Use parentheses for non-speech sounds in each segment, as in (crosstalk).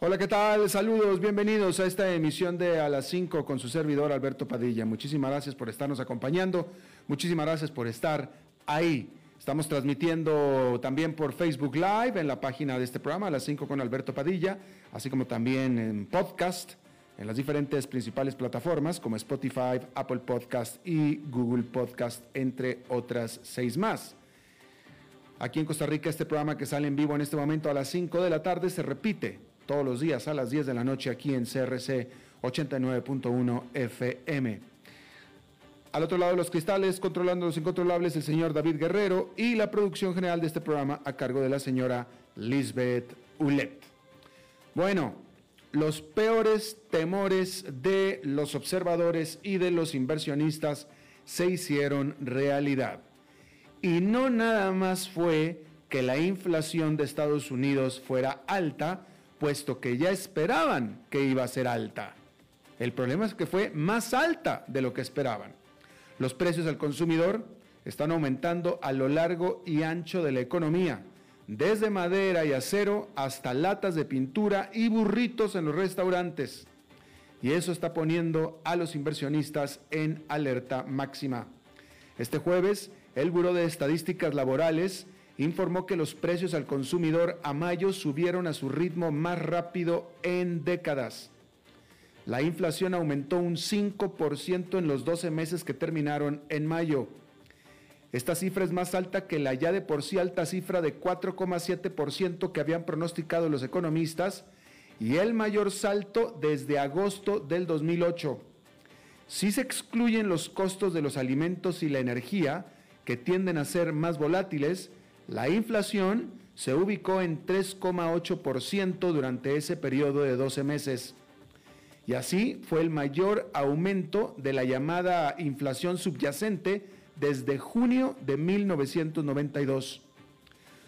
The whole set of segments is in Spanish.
Hola, ¿qué tal? Saludos, bienvenidos a esta emisión de A las 5 con su servidor Alberto Padilla. Muchísimas gracias por estarnos acompañando, muchísimas gracias por estar ahí. Estamos transmitiendo también por Facebook Live en la página de este programa, A las 5 con Alberto Padilla, así como también en podcast, en las diferentes principales plataformas como Spotify, Apple Podcast y Google Podcast, entre otras seis más. Aquí en Costa Rica este programa que sale en vivo en este momento a las 5 de la tarde se repite todos los días a las 10 de la noche aquí en CRC 89.1 FM. Al otro lado de los cristales, controlando los incontrolables, el señor David Guerrero y la producción general de este programa a cargo de la señora Lisbeth Ulet. Bueno, los peores temores de los observadores y de los inversionistas se hicieron realidad. Y no nada más fue que la inflación de Estados Unidos fuera alta, puesto que ya esperaban que iba a ser alta. El problema es que fue más alta de lo que esperaban. Los precios al consumidor están aumentando a lo largo y ancho de la economía, desde madera y acero hasta latas de pintura y burritos en los restaurantes. Y eso está poniendo a los inversionistas en alerta máxima. Este jueves, el Buró de Estadísticas Laborales informó que los precios al consumidor a mayo subieron a su ritmo más rápido en décadas. La inflación aumentó un 5% en los 12 meses que terminaron en mayo. Esta cifra es más alta que la ya de por sí alta cifra de 4,7% que habían pronosticado los economistas y el mayor salto desde agosto del 2008. Si se excluyen los costos de los alimentos y la energía, que tienden a ser más volátiles, la inflación se ubicó en 3,8% durante ese periodo de 12 meses. Y así fue el mayor aumento de la llamada inflación subyacente desde junio de 1992.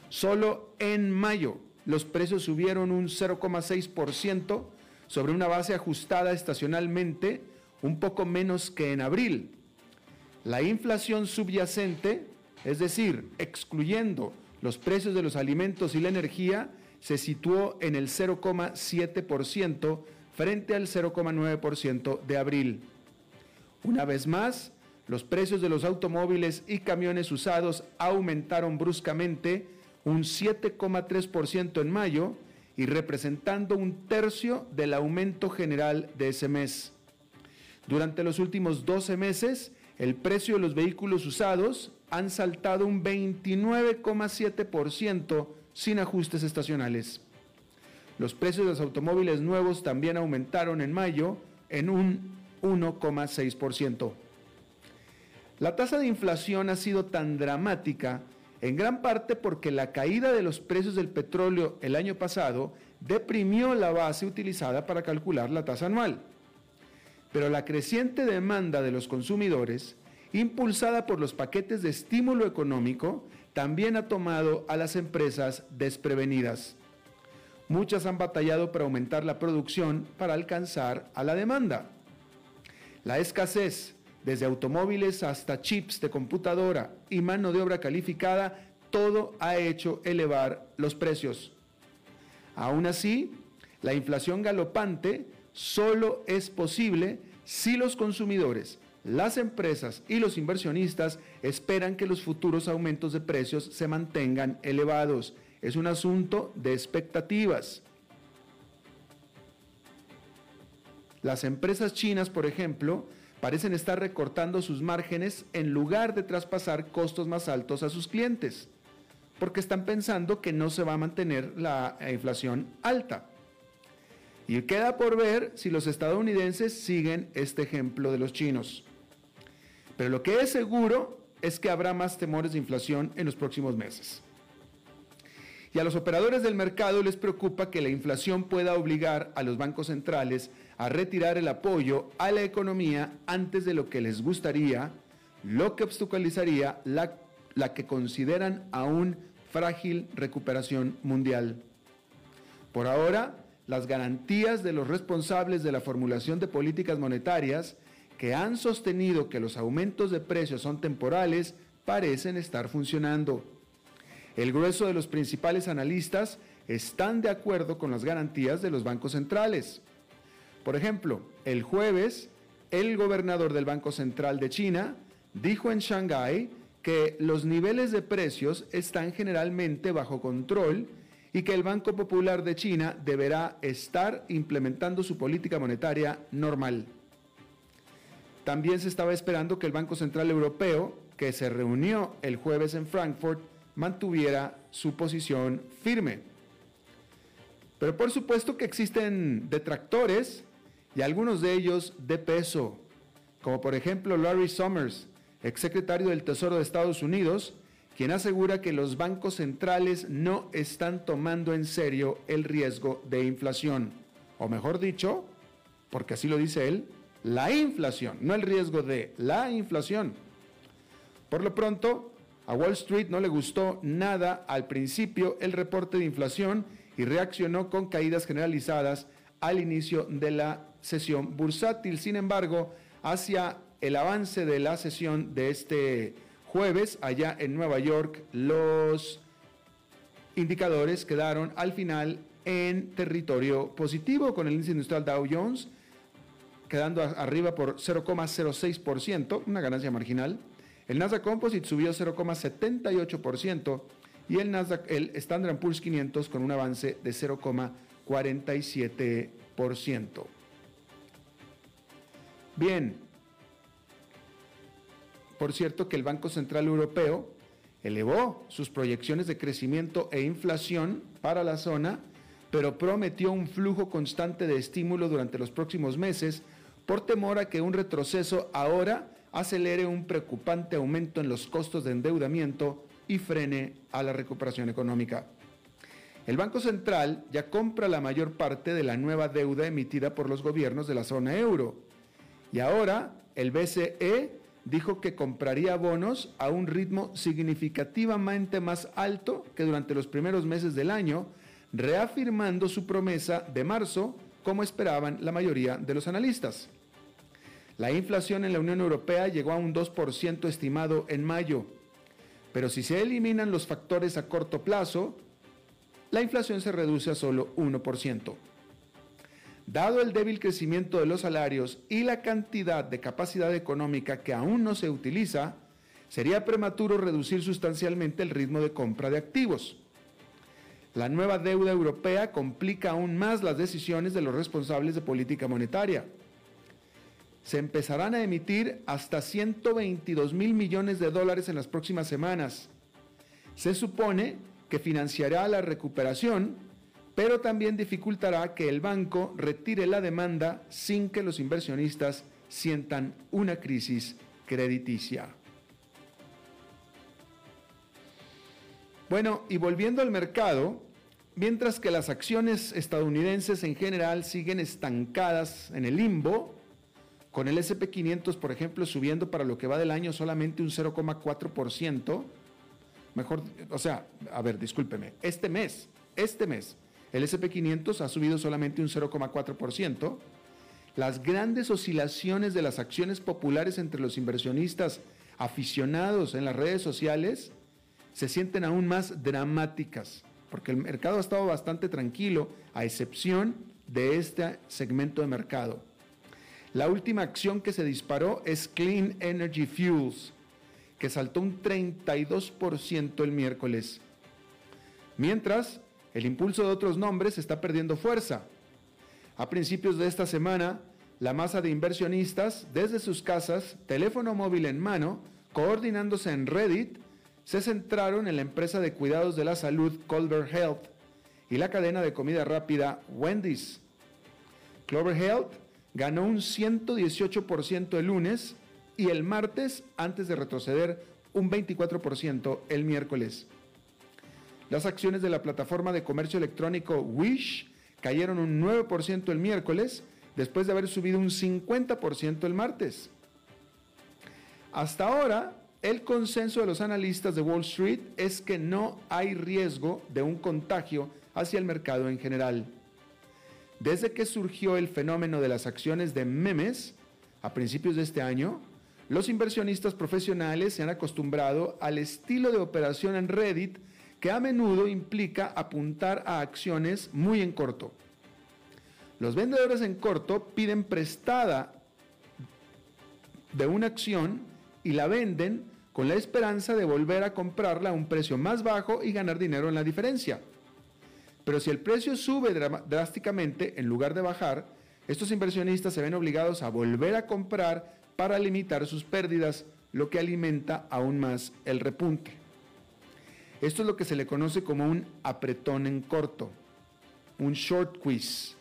Solo en mayo los precios subieron un 0,6% sobre una base ajustada estacionalmente un poco menos que en abril. La inflación subyacente es decir, excluyendo los precios de los alimentos y la energía, se situó en el 0,7% frente al 0,9% de abril. Una vez más, los precios de los automóviles y camiones usados aumentaron bruscamente un 7,3% en mayo y representando un tercio del aumento general de ese mes. Durante los últimos 12 meses, el precio de los vehículos usados han saltado un 29,7% sin ajustes estacionales. Los precios de los automóviles nuevos también aumentaron en mayo en un 1,6%. La tasa de inflación ha sido tan dramática en gran parte porque la caída de los precios del petróleo el año pasado deprimió la base utilizada para calcular la tasa anual pero la creciente demanda de los consumidores, impulsada por los paquetes de estímulo económico, también ha tomado a las empresas desprevenidas. Muchas han batallado para aumentar la producción para alcanzar a la demanda. La escasez, desde automóviles hasta chips de computadora y mano de obra calificada, todo ha hecho elevar los precios. Aún así, la inflación galopante solo es posible si los consumidores, las empresas y los inversionistas esperan que los futuros aumentos de precios se mantengan elevados. Es un asunto de expectativas. Las empresas chinas, por ejemplo, parecen estar recortando sus márgenes en lugar de traspasar costos más altos a sus clientes, porque están pensando que no se va a mantener la inflación alta. Y queda por ver si los estadounidenses siguen este ejemplo de los chinos. Pero lo que es seguro es que habrá más temores de inflación en los próximos meses. Y a los operadores del mercado les preocupa que la inflación pueda obligar a los bancos centrales a retirar el apoyo a la economía antes de lo que les gustaría, lo que obstaculizaría la, la que consideran aún frágil recuperación mundial. Por ahora, las garantías de los responsables de la formulación de políticas monetarias que han sostenido que los aumentos de precios son temporales parecen estar funcionando. El grueso de los principales analistas están de acuerdo con las garantías de los bancos centrales. Por ejemplo, el jueves, el gobernador del Banco Central de China dijo en Shanghái que los niveles de precios están generalmente bajo control y que el Banco Popular de China deberá estar implementando su política monetaria normal. También se estaba esperando que el Banco Central Europeo, que se reunió el jueves en Frankfurt, mantuviera su posición firme. Pero por supuesto que existen detractores y algunos de ellos de peso, como por ejemplo Larry Summers, exsecretario del Tesoro de Estados Unidos, quien asegura que los bancos centrales no están tomando en serio el riesgo de inflación, o mejor dicho, porque así lo dice él, la inflación, no el riesgo de la inflación. Por lo pronto, a Wall Street no le gustó nada al principio el reporte de inflación y reaccionó con caídas generalizadas al inicio de la sesión bursátil. Sin embargo, hacia el avance de la sesión de este jueves allá en Nueva York, los indicadores quedaron al final en territorio positivo con el índice industrial Dow Jones quedando arriba por 0,06%, una ganancia marginal. El Nasdaq Composite subió 0,78% y el Nasdaq, el Standard Poor's 500 con un avance de 0,47%. Bien, por cierto que el Banco Central Europeo elevó sus proyecciones de crecimiento e inflación para la zona, pero prometió un flujo constante de estímulo durante los próximos meses por temor a que un retroceso ahora acelere un preocupante aumento en los costos de endeudamiento y frene a la recuperación económica. El Banco Central ya compra la mayor parte de la nueva deuda emitida por los gobiernos de la zona euro y ahora el BCE dijo que compraría bonos a un ritmo significativamente más alto que durante los primeros meses del año, reafirmando su promesa de marzo, como esperaban la mayoría de los analistas. La inflación en la Unión Europea llegó a un 2% estimado en mayo, pero si se eliminan los factores a corto plazo, la inflación se reduce a solo 1%. Dado el débil crecimiento de los salarios y la cantidad de capacidad económica que aún no se utiliza, sería prematuro reducir sustancialmente el ritmo de compra de activos. La nueva deuda europea complica aún más las decisiones de los responsables de política monetaria. Se empezarán a emitir hasta 122 mil millones de dólares en las próximas semanas. Se supone que financiará la recuperación pero también dificultará que el banco retire la demanda sin que los inversionistas sientan una crisis crediticia. Bueno, y volviendo al mercado, mientras que las acciones estadounidenses en general siguen estancadas en el limbo, con el SP500, por ejemplo, subiendo para lo que va del año solamente un 0,4%, mejor, o sea, a ver, discúlpeme, este mes, este mes, el SP500 ha subido solamente un 0,4%. Las grandes oscilaciones de las acciones populares entre los inversionistas aficionados en las redes sociales se sienten aún más dramáticas, porque el mercado ha estado bastante tranquilo, a excepción de este segmento de mercado. La última acción que se disparó es Clean Energy Fuels, que saltó un 32% el miércoles. Mientras, el impulso de otros nombres está perdiendo fuerza. A principios de esta semana, la masa de inversionistas desde sus casas, teléfono móvil en mano, coordinándose en Reddit, se centraron en la empresa de cuidados de la salud Clover Health y la cadena de comida rápida Wendy's. Clover Health ganó un 118% el lunes y el martes antes de retroceder un 24% el miércoles. Las acciones de la plataforma de comercio electrónico Wish cayeron un 9% el miércoles después de haber subido un 50% el martes. Hasta ahora, el consenso de los analistas de Wall Street es que no hay riesgo de un contagio hacia el mercado en general. Desde que surgió el fenómeno de las acciones de memes a principios de este año, los inversionistas profesionales se han acostumbrado al estilo de operación en Reddit que a menudo implica apuntar a acciones muy en corto. Los vendedores en corto piden prestada de una acción y la venden con la esperanza de volver a comprarla a un precio más bajo y ganar dinero en la diferencia. Pero si el precio sube drásticamente en lugar de bajar, estos inversionistas se ven obligados a volver a comprar para limitar sus pérdidas, lo que alimenta aún más el repunte. Esto es lo que se le conoce como un apretón en corto, un short quiz.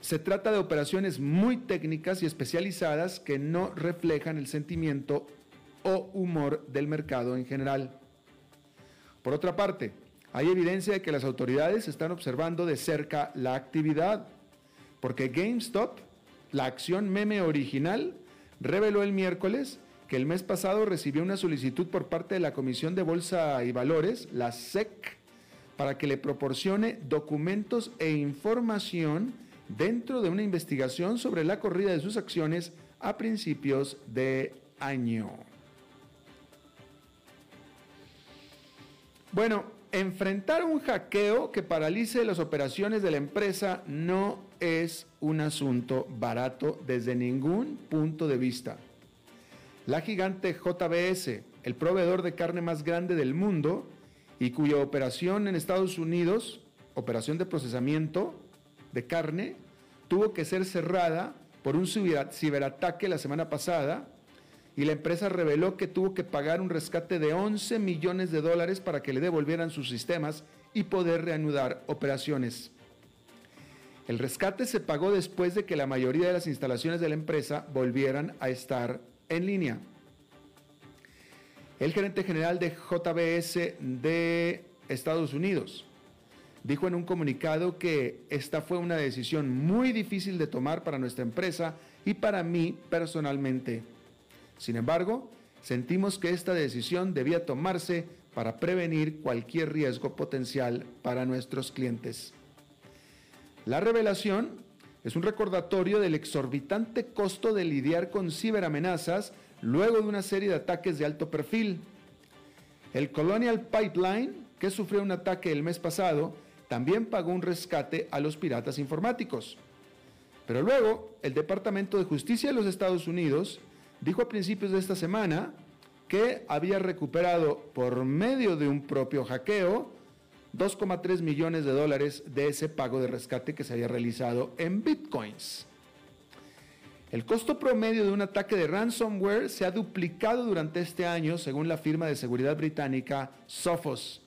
Se trata de operaciones muy técnicas y especializadas que no reflejan el sentimiento o humor del mercado en general. Por otra parte, hay evidencia de que las autoridades están observando de cerca la actividad, porque GameStop, la acción meme original, reveló el miércoles que el mes pasado recibió una solicitud por parte de la Comisión de Bolsa y Valores, la SEC, para que le proporcione documentos e información dentro de una investigación sobre la corrida de sus acciones a principios de año. Bueno, enfrentar un hackeo que paralice las operaciones de la empresa no es un asunto barato desde ningún punto de vista. La gigante JBS, el proveedor de carne más grande del mundo y cuya operación en Estados Unidos, operación de procesamiento, de carne tuvo que ser cerrada por un ciberataque la semana pasada y la empresa reveló que tuvo que pagar un rescate de 11 millones de dólares para que le devolvieran sus sistemas y poder reanudar operaciones. El rescate se pagó después de que la mayoría de las instalaciones de la empresa volvieran a estar en línea. El gerente general de JBS de Estados Unidos, dijo en un comunicado que esta fue una decisión muy difícil de tomar para nuestra empresa y para mí personalmente. Sin embargo, sentimos que esta decisión debía tomarse para prevenir cualquier riesgo potencial para nuestros clientes. La revelación es un recordatorio del exorbitante costo de lidiar con ciberamenazas luego de una serie de ataques de alto perfil. El Colonial Pipeline, que sufrió un ataque el mes pasado, también pagó un rescate a los piratas informáticos. Pero luego, el Departamento de Justicia de los Estados Unidos dijo a principios de esta semana que había recuperado por medio de un propio hackeo 2,3 millones de dólares de ese pago de rescate que se había realizado en bitcoins. El costo promedio de un ataque de ransomware se ha duplicado durante este año según la firma de seguridad británica Sophos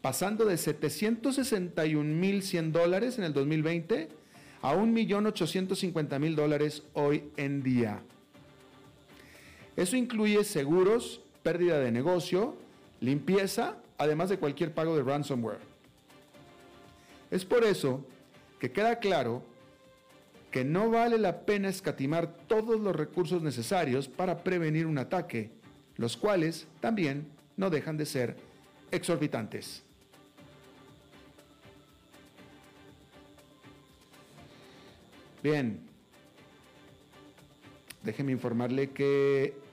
pasando de 761.100 dólares en el 2020 a 1.850.000 dólares hoy en día. Eso incluye seguros, pérdida de negocio, limpieza, además de cualquier pago de ransomware. Es por eso que queda claro que no vale la pena escatimar todos los recursos necesarios para prevenir un ataque, los cuales también no dejan de ser exorbitantes. Bien, déjeme informarle que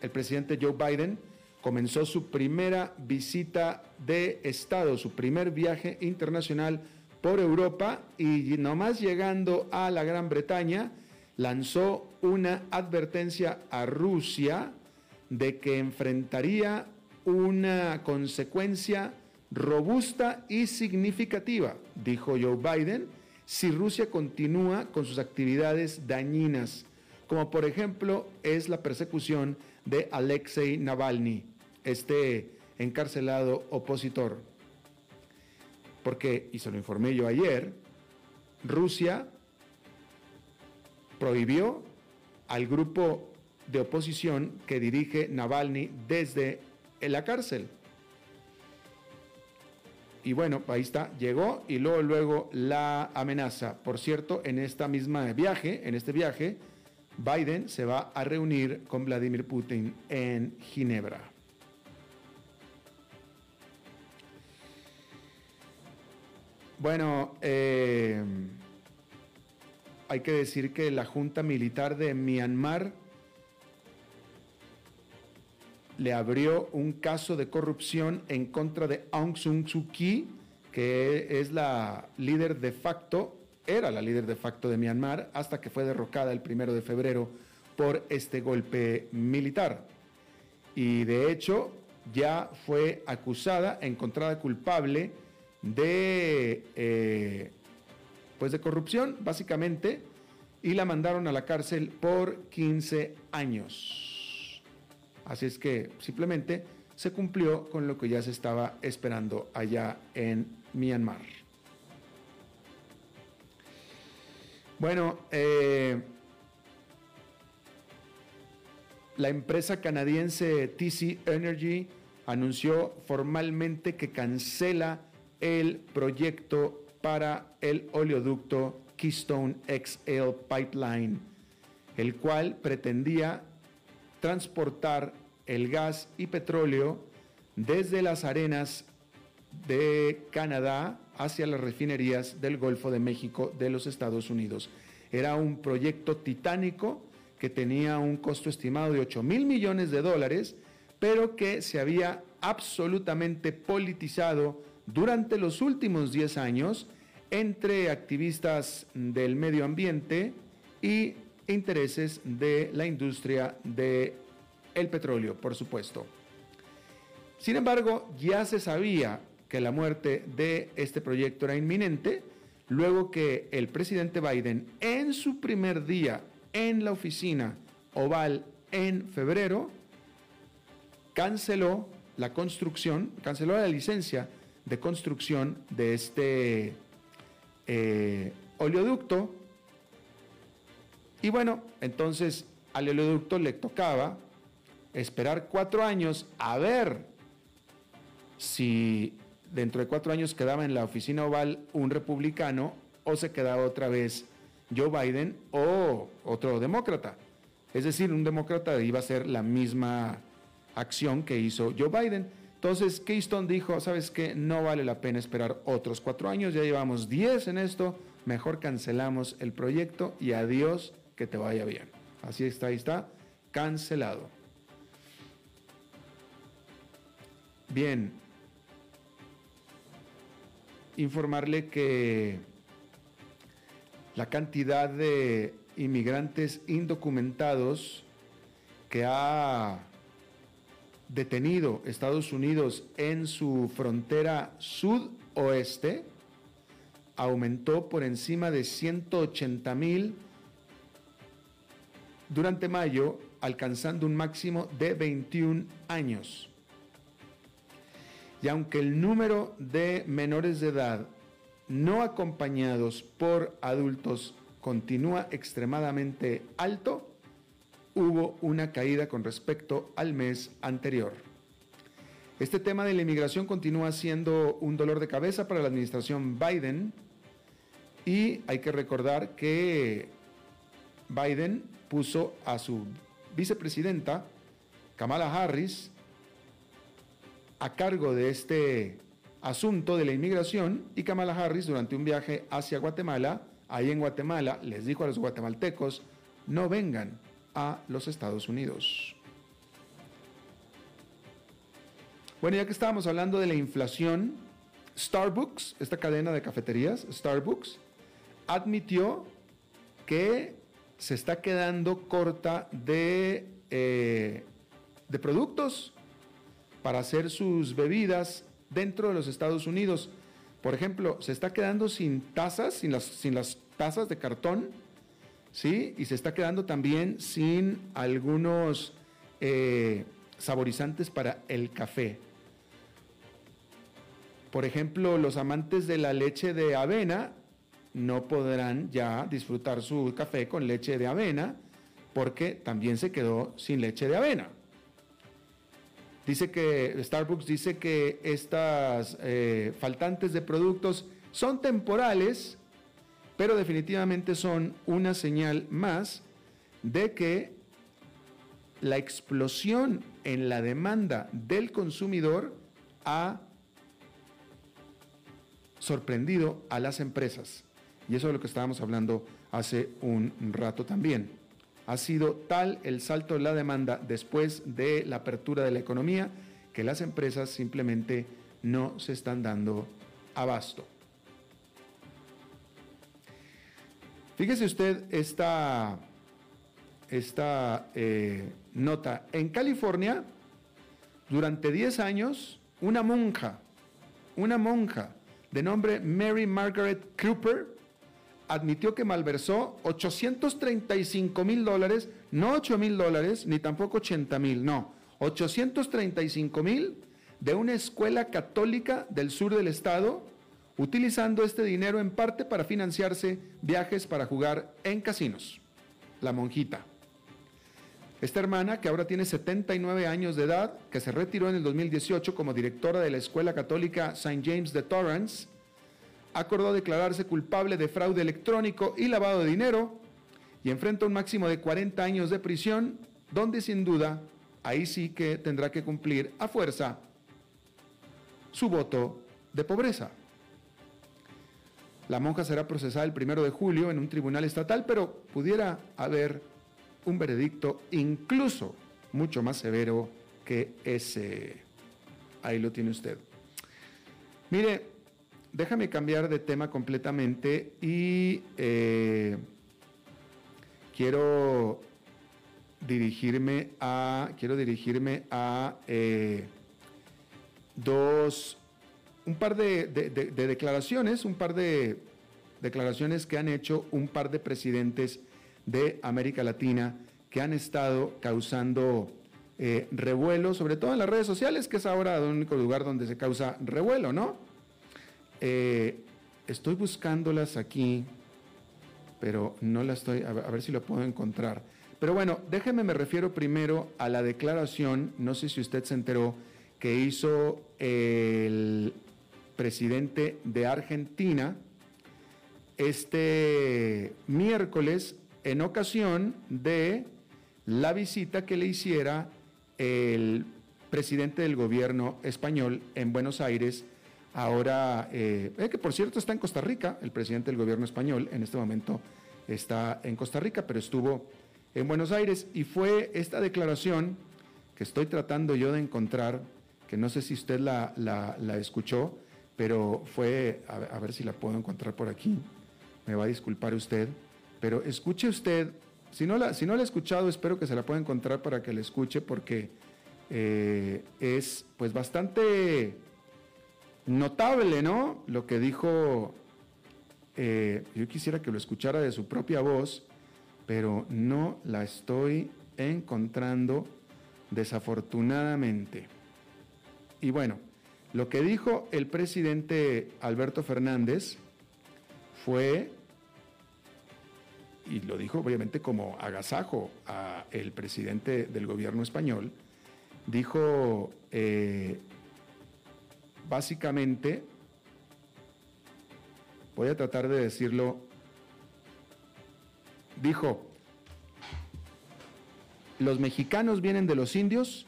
el presidente Joe Biden comenzó su primera visita de Estado, su primer viaje internacional por Europa y nomás llegando a la Gran Bretaña lanzó una advertencia a Rusia de que enfrentaría una consecuencia robusta y significativa, dijo Joe Biden, si Rusia continúa con sus actividades dañinas, como por ejemplo es la persecución de Alexei Navalny, este encarcelado opositor. Porque, y se lo informé yo ayer, Rusia prohibió al grupo de oposición que dirige Navalny desde la cárcel. Y bueno, ahí está, llegó y luego, luego la amenaza. Por cierto, en esta misma viaje, en este viaje, Biden se va a reunir con Vladimir Putin en Ginebra. Bueno, eh, hay que decir que la Junta Militar de Myanmar le abrió un caso de corrupción en contra de Aung San Suu Kyi, que es la líder de facto, era la líder de facto de Myanmar, hasta que fue derrocada el primero de febrero por este golpe militar. Y de hecho ya fue acusada, encontrada culpable de, eh, pues de corrupción, básicamente, y la mandaron a la cárcel por 15 años. Así es que simplemente se cumplió con lo que ya se estaba esperando allá en Myanmar. Bueno, eh, la empresa canadiense TC Energy anunció formalmente que cancela el proyecto para el oleoducto Keystone XL Pipeline, el cual pretendía transportar el gas y petróleo desde las arenas de Canadá hacia las refinerías del Golfo de México de los Estados Unidos. Era un proyecto titánico que tenía un costo estimado de 8 mil millones de dólares, pero que se había absolutamente politizado durante los últimos 10 años entre activistas del medio ambiente y intereses de la industria del el petróleo, por supuesto. Sin embargo, ya se sabía que la muerte de este proyecto era inminente, luego que el presidente Biden en su primer día en la oficina oval en febrero canceló la construcción, canceló la licencia de construcción de este eh, oleoducto. Y bueno, entonces al oleoducto le tocaba esperar cuatro años a ver si dentro de cuatro años quedaba en la oficina oval un republicano o se quedaba otra vez Joe Biden o otro demócrata. Es decir, un demócrata iba a hacer la misma acción que hizo Joe Biden. Entonces, Keystone dijo, sabes qué, no vale la pena esperar otros cuatro años, ya llevamos diez en esto, mejor cancelamos el proyecto y adiós que te vaya bien. Así está, ahí está, cancelado. Bien, informarle que la cantidad de inmigrantes indocumentados que ha detenido Estados Unidos en su frontera sudoeste aumentó por encima de 180 mil durante mayo, alcanzando un máximo de 21 años. Y aunque el número de menores de edad no acompañados por adultos continúa extremadamente alto, hubo una caída con respecto al mes anterior. Este tema de la inmigración continúa siendo un dolor de cabeza para la administración Biden y hay que recordar que Biden puso a su vicepresidenta, Kamala Harris, a cargo de este asunto de la inmigración y Kamala Harris durante un viaje hacia Guatemala, ahí en Guatemala, les dijo a los guatemaltecos, no vengan a los Estados Unidos. Bueno, ya que estábamos hablando de la inflación, Starbucks, esta cadena de cafeterías, Starbucks, admitió que se está quedando corta de, eh, de productos para hacer sus bebidas dentro de los Estados Unidos. Por ejemplo, se está quedando sin tazas, sin las, tazas de cartón, ¿sí? Y se está quedando también sin algunos eh, saborizantes para el café. Por ejemplo, los amantes de la leche de avena no podrán ya disfrutar su café con leche de avena porque también se quedó sin leche de avena. Dice que Starbucks dice que estas eh, faltantes de productos son temporales, pero definitivamente son una señal más de que la explosión en la demanda del consumidor ha sorprendido a las empresas. Y eso es lo que estábamos hablando hace un rato también ha sido tal el salto de la demanda después de la apertura de la economía que las empresas simplemente no se están dando abasto. Fíjese usted esta, esta eh, nota. En California, durante 10 años, una monja, una monja de nombre Mary Margaret Cooper, admitió que malversó 835 mil dólares, no 8 mil dólares, ni tampoco 80 mil, no, 835 mil de una escuela católica del sur del estado, utilizando este dinero en parte para financiarse viajes para jugar en casinos. La monjita. Esta hermana, que ahora tiene 79 años de edad, que se retiró en el 2018 como directora de la Escuela Católica St. James de Torrance, acordó declararse culpable de fraude electrónico y lavado de dinero y enfrenta un máximo de 40 años de prisión, donde sin duda ahí sí que tendrá que cumplir a fuerza su voto de pobreza. La monja será procesada el primero de julio en un tribunal estatal, pero pudiera haber un veredicto incluso mucho más severo que ese. Ahí lo tiene usted. Mire, déjame cambiar de tema completamente y eh, quiero dirigirme a, quiero dirigirme a eh, dos, un par de, declaraciones, un par de declaraciones que han hecho un par de presidentes de América Latina que han estado causando eh, revuelo, sobre todo en las redes sociales, que es ahora el único lugar donde se causa revuelo, ¿no? Eh, estoy buscándolas aquí, pero no las estoy, a ver, si lo puedo encontrar. Pero bueno, déjeme, me refiero primero a la declaración, no sé si usted se enteró, que hizo el presidente de Argentina este miércoles en ocasión de la visita que le hiciera el presidente del gobierno español en Buenos Aires, Ahora, eh, eh, que por cierto está en Costa Rica, el presidente del gobierno español en este momento está en Costa Rica, pero estuvo en Buenos Aires. Y fue esta declaración que estoy tratando yo de encontrar, que no sé si usted la, escuchó, pero fue, a, ver si la puedo encontrar por aquí, me va a disculpar usted, pero escuche usted, si no la, si no la ha escuchado, espero que se la pueda encontrar para que la escuche, porque eh, es pues bastante Notable, ¿no? Lo que dijo, eh, yo quisiera que lo escuchara de su propia voz, pero no la estoy encontrando desafortunadamente. Y bueno, lo que dijo el presidente Alberto Fernández fue, y lo dijo obviamente como agasajo a el presidente del gobierno español, dijo eh, básicamente, voy a tratar de decirlo, dijo, los mexicanos vienen de los indios,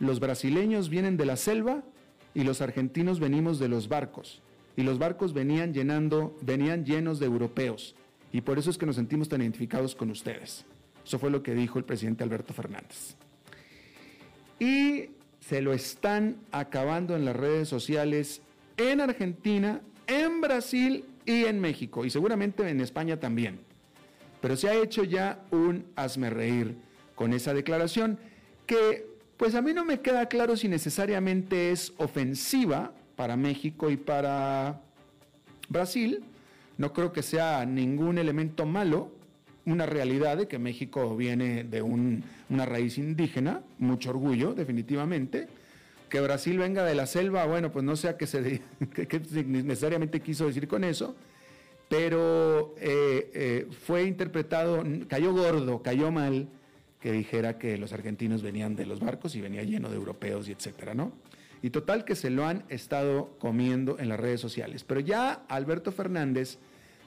los brasileños vienen de la selva y los argentinos venimos de los barcos. Y los barcos venían llenando, venían llenos de europeos. Y por eso es que nos sentimos tan identificados con ustedes. Eso fue lo que dijo el presidente Alberto Fernández. Y se lo están acabando en las redes sociales en Argentina, en Brasil y en México, y seguramente en España también. Pero se ha hecho ya un hazme reír con esa declaración que pues a mí no me queda claro si necesariamente es ofensiva para México y para Brasil. No creo que sea ningún elemento malo, una realidad de que México viene de una raíz indígena, mucho orgullo, definitivamente. Que Brasil venga de la selva, bueno, pues no sé qué, se, (laughs) necesariamente quiso decir con eso, pero eh, eh, fue interpretado, cayó gordo, cayó mal que dijera que los argentinos venían de los barcos y venía lleno de europeos y etcétera, ¿no? Y total que se lo han estado comiendo en las redes sociales. Pero ya Alberto Fernández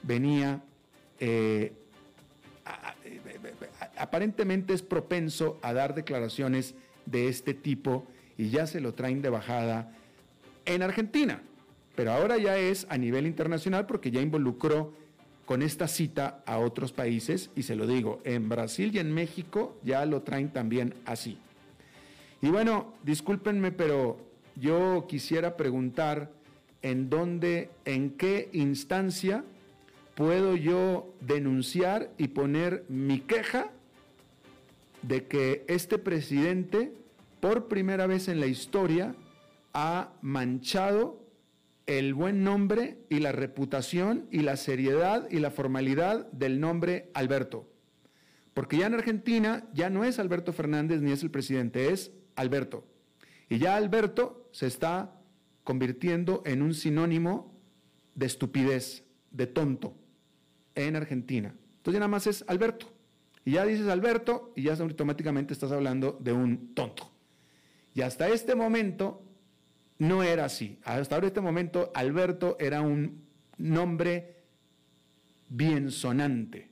venía, eh, aparentemente es propenso a dar declaraciones de este tipo y ya se lo traen de bajada en Argentina. Pero ahora ya es a nivel internacional porque ya involucró con esta cita a otros países y se lo digo, en Brasil y en México ya lo traen también así. Y bueno, discúlpenme, pero yo quisiera preguntar en dónde, en qué instancia puedo yo denunciar y poner mi queja de que este presidente, por primera vez en la historia, ha manchado el buen nombre y la reputación y la seriedad y la formalidad del nombre Alberto. Porque ya en Argentina ya no es Alberto Fernández ni es el presidente, es Alberto. Y ya Alberto se está convirtiendo en un sinónimo de estupidez, de tonto, en Argentina. Entonces ya nada más es Alberto. Y ya dices Alberto y ya automáticamente estás hablando de un tonto. Y hasta este momento no era así. Hasta este momento Alberto era un nombre bien sonante,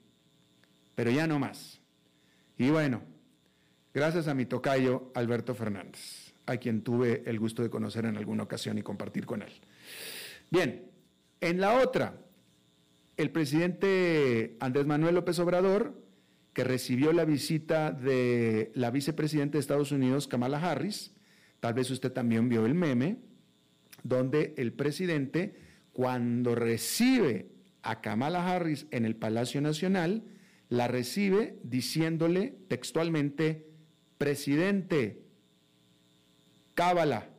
pero ya no más. Y bueno, gracias a mi tocayo Alberto Fernández a quien tuve el gusto de conocer en alguna ocasión y compartir con él. Bien, en la otra, el presidente Andrés Manuel López Obrador, que recibió la visita de la vicepresidenta de Estados Unidos, Kamala Harris, tal vez usted también vio el meme, donde el presidente, cuando recibe a Kamala Harris en el Palacio Nacional, la recibe diciéndole textualmente, presidente, Cábala.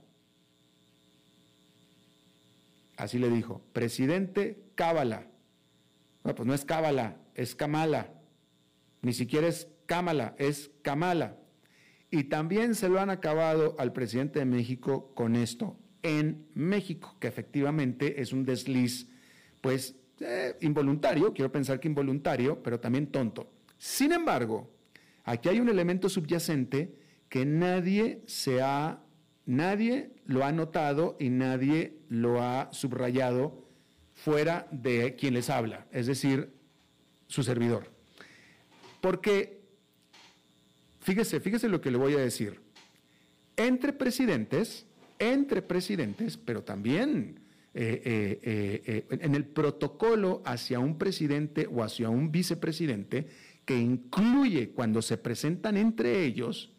Así le dijo, presidente Cábala. No, pues no es Cábala, es Kamala. Ni siquiera es Cámala, es Kamala. Y también se lo han acabado al presidente de México con esto, en México, que efectivamente es un desliz, pues eh, involuntario, quiero pensar que involuntario, pero también tonto. Sin embargo, aquí hay un elemento subyacente que nadie se ha Nadie lo ha notado y nadie lo ha subrayado fuera de quien les habla, es decir, su servidor. Porque, fíjese, fíjese lo que le voy a decir. Entre presidentes, entre presidentes, pero también eh, eh, eh, en el protocolo hacia un presidente o hacia un vicepresidente, que incluye cuando se presentan entre ellos,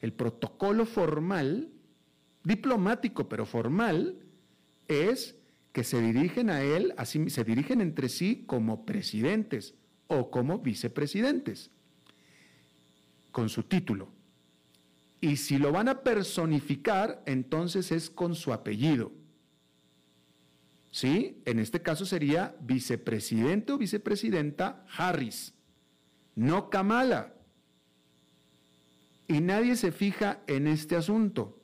el protocolo formal diplomático pero formal es que se dirigen a él, así, se dirigen entre sí como presidentes o como vicepresidentes, con su título. Y si lo van a personificar, entonces es con su apellido. ¿Sí? En este caso sería vicepresidente o vicepresidenta Harris, no Kamala. Y nadie se fija en este asunto.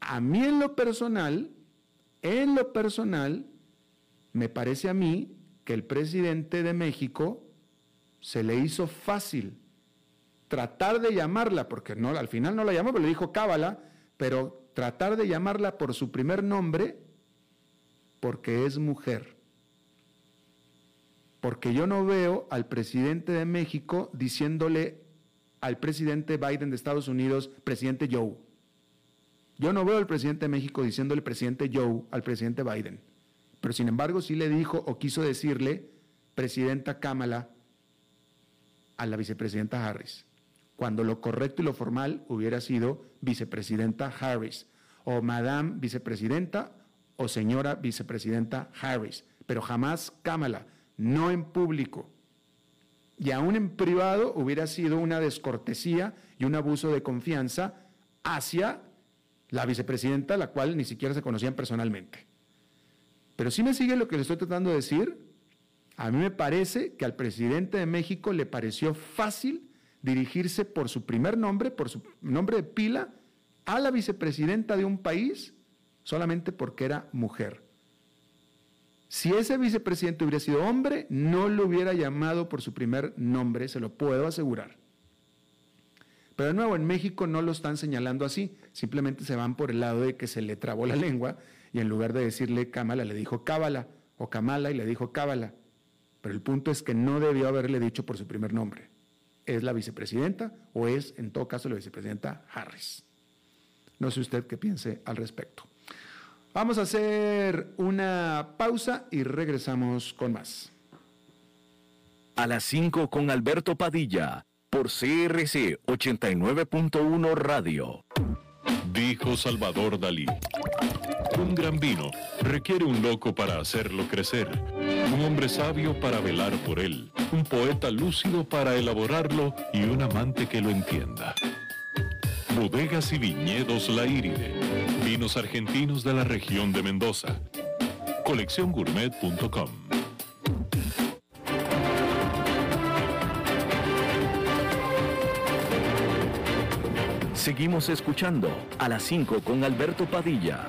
A mí en lo personal, en lo personal, me parece a mí que el presidente de México se le hizo fácil tratar de llamarla, porque no, al final no la llamó, pero le dijo Cábala, pero tratar de llamarla por su primer nombre porque es mujer. Porque yo no veo al presidente de México diciéndole al presidente Biden de Estados Unidos, presidente Joe. Yo no veo al presidente de México diciéndole presidente Joe al presidente Biden, pero sin embargo sí le dijo o quiso decirle presidenta Kamala a la vicepresidenta Harris, cuando lo correcto y lo formal hubiera sido vicepresidenta Harris o madame vicepresidenta o señora vicepresidenta Harris, pero jamás Kamala, no en público. Y aún en privado hubiera sido una descortesía y un abuso de confianza hacia la vicepresidenta, la cual ni siquiera se conocían personalmente. Pero si me sigue lo que le estoy tratando de decir. A mí me parece que al presidente de México le pareció fácil dirigirse por su primer nombre, por su nombre de pila, a la vicepresidenta de un país solamente porque era mujer. Si ese vicepresidente hubiera sido hombre, no lo hubiera llamado por su primer nombre, se lo puedo asegurar. Pero de nuevo, en México no lo están señalando así, simplemente se van por el lado de que se le trabó la lengua y en lugar de decirle Kamala le dijo Cábala o Kamala y le dijo Cábala. Pero el punto es que no debió haberle dicho por su primer nombre. ¿Es la vicepresidenta o es en todo caso la vicepresidenta Harris? No sé usted qué piense al respecto. Vamos a hacer una pausa y regresamos con más. A las 5 con Alberto Padilla por CRC 89.1 Radio. Dijo Salvador Dalí. Un gran vino requiere un loco para hacerlo crecer, un hombre sabio para velar por él, un poeta lúcido para elaborarlo y un amante que lo entienda. Bodegas y viñedos La Iride, vinos argentinos de la región de Mendoza. Colecciongourmet.com Seguimos escuchando a las 5 con Alberto Padilla.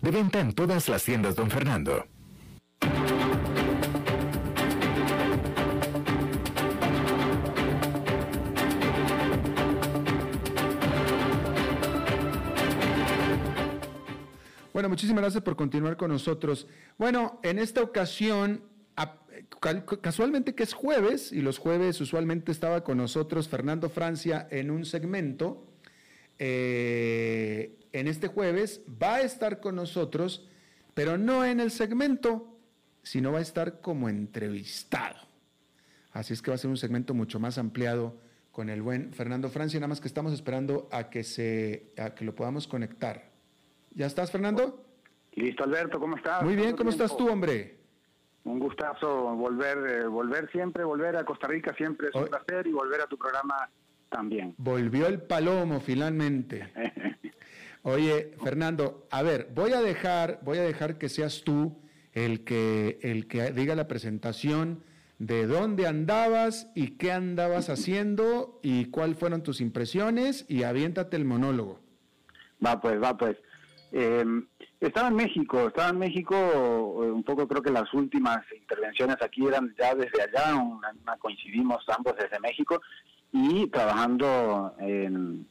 De venta en todas las tiendas, don Fernando. Bueno, muchísimas gracias por continuar con nosotros. Bueno, en esta ocasión, casualmente que es jueves, y los jueves usualmente estaba con nosotros Fernando Francia en un segmento. Eh, en este jueves va a estar con nosotros, pero no en el segmento, sino va a estar como entrevistado. Así es que va a ser un segmento mucho más ampliado con el buen Fernando Francia, nada más que estamos esperando a que, se, a que lo podamos conectar. ¿Ya estás, Fernando? Listo, Alberto, ¿cómo estás? Muy bien, ¿cómo estás tú, hombre? Un gustazo volver, eh, volver siempre, volver a Costa Rica siempre es un placer y volver a tu programa también. Volvió el palomo finalmente. (laughs) Oye, Fernando, a ver, voy a dejar, voy a dejar que seas tú el que, el que diga la presentación de dónde andabas y qué andabas haciendo y cuáles fueron tus impresiones y aviéntate el monólogo. Va pues, va pues. Em, estaba en México, estaba en México, eh, un poco creo que las últimas intervenciones aquí eran ya desde allá, coincidimos ambos desde México y trabajando en,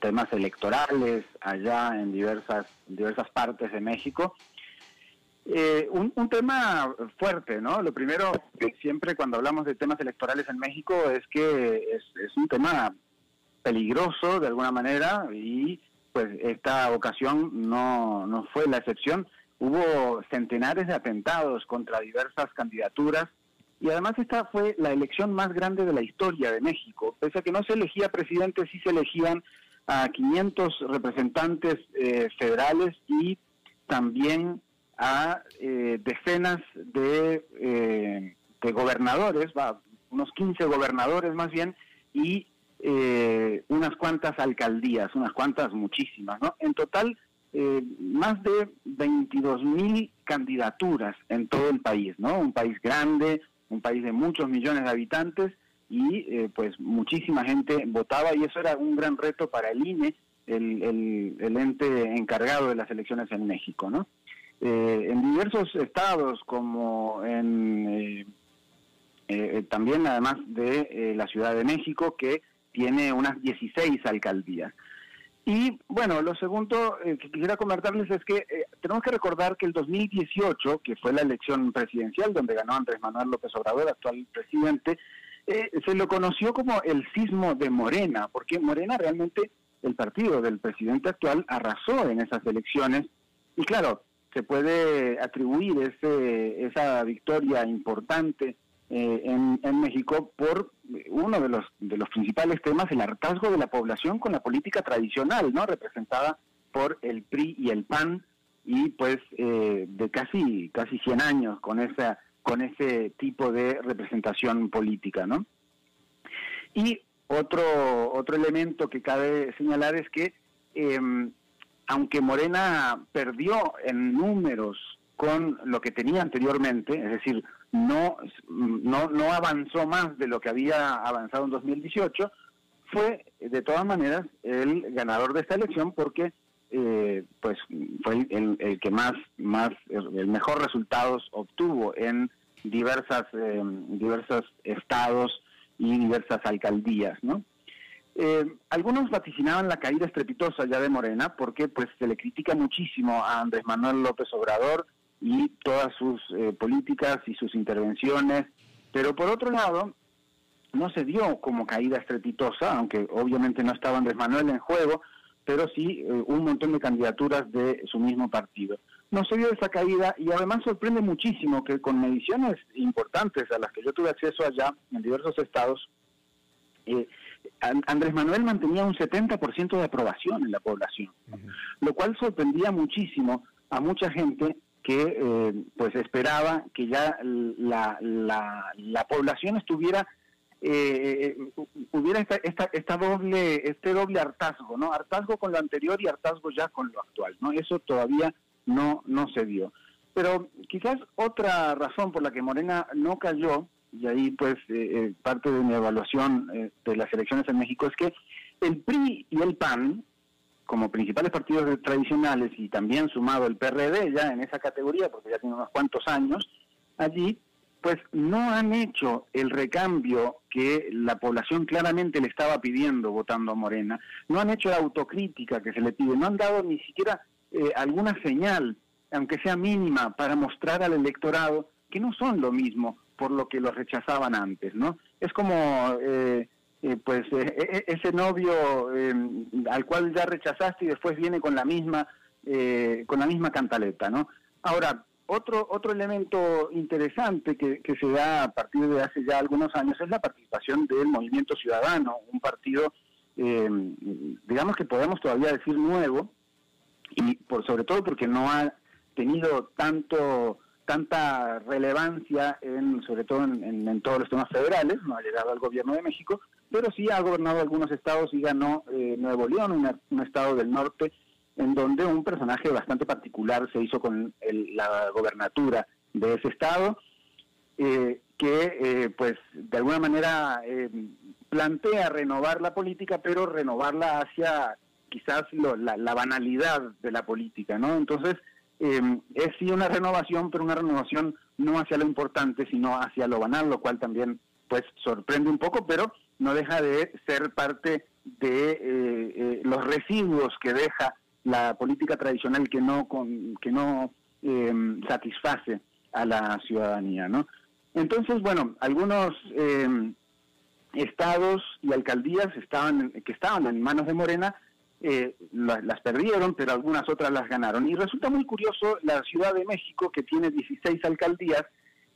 temas electorales allá en diversas, diversas partes de México. Eh, un, tema fuerte, ¿no? Lo primero, siempre cuando hablamos de temas electorales en México es que es, un tema peligroso de alguna manera y pues esta ocasión no, no fue la excepción. Hubo centenares de atentados contra diversas candidaturas y además esta fue la elección más grande de la historia de México. Pese a que no se elegía presidente, sí se elegían a 500 representantes eh, federales y también a eh, decenas de, eh, gobernadores, va, unos 15 gobernadores más bien, y unas cuantas alcaldías, unas cuantas muchísimas, ¿no? En total, más de 22 mil candidaturas en todo el país, ¿no? Un país grande, un país de muchos millones de habitantes y eh, pues muchísima gente votaba y eso era un gran reto para el INE, el, el, ente encargado de las elecciones en México, ¿no? Eh, en diversos estados como en eh, también además de la Ciudad de México que tiene unas 16 alcaldías. Y bueno, lo segundo eh, que quisiera comentarles es que eh, tenemos que recordar que el 2018, que fue la elección presidencial donde ganó Andrés Manuel López Obrador, actual presidente, eh, se lo conoció como el sismo de Morena, porque Morena realmente, el partido del presidente actual, arrasó en esas elecciones. Y claro, se puede atribuir ese, esa victoria importante eh, en, México por uno de los, de los principales temas, el hartazgo de la población con la política tradicional, ¿no? Representada por el PRI y el PAN y pues eh, de casi casi 100 años con esa con ese tipo de representación política, ¿no? Y otro otro elemento que cabe señalar es que em, aunque Morena perdió en números con lo que tenía anteriormente, es decir, no, no, no avanzó más de lo que había avanzado en 2018, fue de todas maneras el ganador de esta elección porque eh, pues fue el, que más, más, el mejor resultados obtuvo en diversas, eh, diversos estados y diversas alcaldías, ¿no? Eh, algunos vaticinaban la caída estrepitosa ya de Morena porque pues se le critica muchísimo a Andrés Manuel López Obrador y todas sus eh, políticas y sus intervenciones, pero por otro lado, no se dio como caída estrepitosa, aunque obviamente no estaba Andrés Manuel en juego, pero sí eh, un montón de candidaturas de su mismo partido. No se dio esa caída y además sorprende muchísimo que con mediciones importantes a las que yo tuve acceso allá en diversos estados, eh, Andrés Manuel mantenía un 70% de aprobación en la población, lo cual sorprendía muchísimo a mucha gente que eh, pues esperaba que ya la, la, población estuviera eh, hubiera esta, esta, doble este doble hartazgo no hartazgo con lo anterior y hartazgo ya con lo actual no eso todavía no no se dio. Pero quizás otra razón por la que Morena no cayó y ahí pues eh, parte de mi evaluación de las elecciones en México es que el PRI y el PAN como principales partidos tradicionales y también sumado el PRD ya en esa categoría, porque ya tiene unos cuantos años allí, pues no han hecho el recambio que la población claramente le estaba pidiendo votando a Morena, no han hecho la autocrítica que se le pide, no han dado ni siquiera eh, alguna señal, aunque sea mínima, para mostrar al electorado que no son lo mismo por lo que los rechazaban antes, ¿no? Es como eh, eh, pues eh, e, e, ese novio eh, al cual ya rechazaste y después viene con la misma con la misma cantaleta, ¿no? Ahora otro otro elemento interesante que, se da a partir de hace ya algunos años es la participación del Movimiento Ciudadano, un partido digamos que podemos todavía decir nuevo y por sobre todo porque no ha tenido tanto tanta relevancia, en, sobre todo en, todos los temas federales, no ha llegado al gobierno de México, pero sí ha gobernado algunos estados y ganó eh, Nuevo León, un estado del norte, en donde un personaje bastante particular se hizo con la gobernatura de ese estado, eh, que eh, pues de alguna manera plantea renovar la política, pero renovarla hacia quizás la, la banalidad de la política, ¿no? Entonces, eh, es sí una renovación, pero una renovación no hacia lo importante, sino hacia lo banal, lo cual también pues sorprende un poco, pero no deja de ser parte de eh, eh, los residuos que deja la política tradicional que no con, que no em, satisface a la ciudadanía, ¿no? Entonces, bueno, algunos em, estados y alcaldías estaban que estaban en manos de Morena eh, las, perdieron, pero algunas otras las ganaron. Y resulta muy curioso la Ciudad de México, que tiene 16 alcaldías,